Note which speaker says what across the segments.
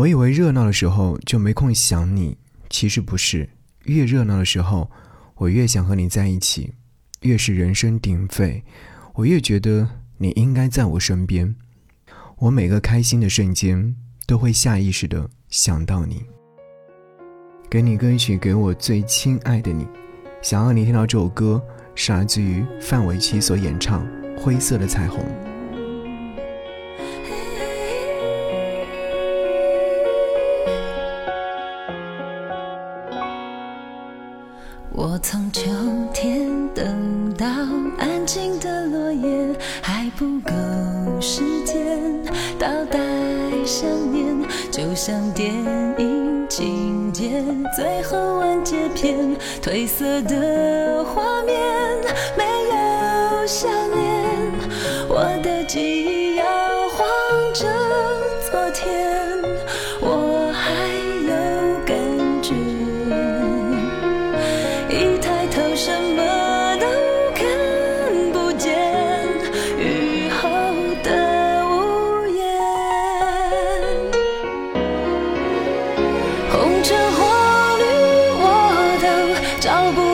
Speaker 1: 我以为热闹的时候就没空想你其实不是。越热闹的时候我越想和你在一起越是人声鼎沸我越觉得你应该在我身边。我每个开心的瞬间都会下意识的想到你。给你歌曲给我最亲爱的你想要你听到这首歌是来自于范玮琪所演唱灰色的彩虹。
Speaker 2: 我从秋天等到安静的落叶还不够时间倒带想念就像电影情节最后完结篇褪色的画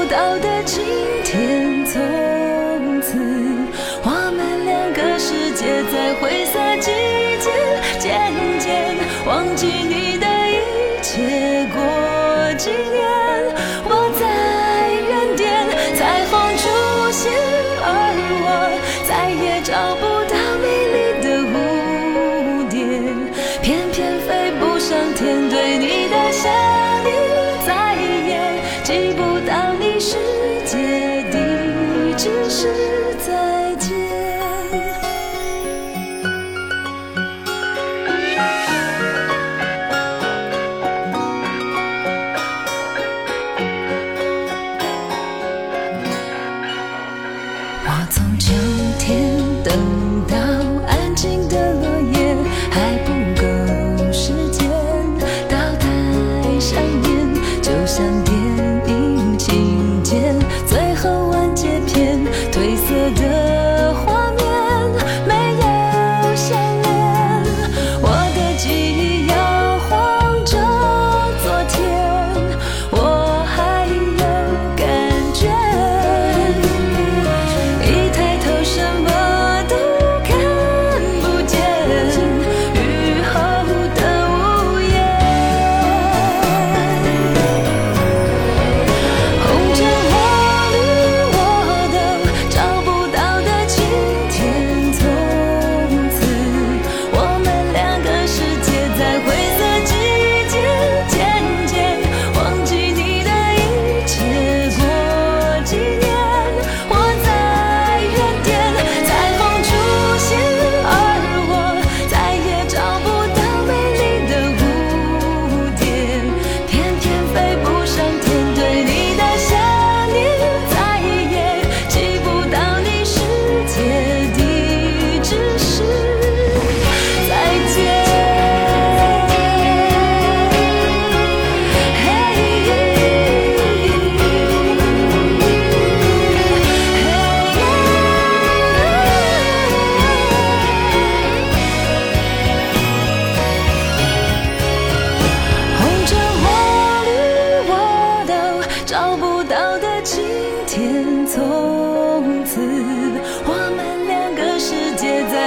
Speaker 2: 到的只是。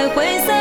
Speaker 2: ah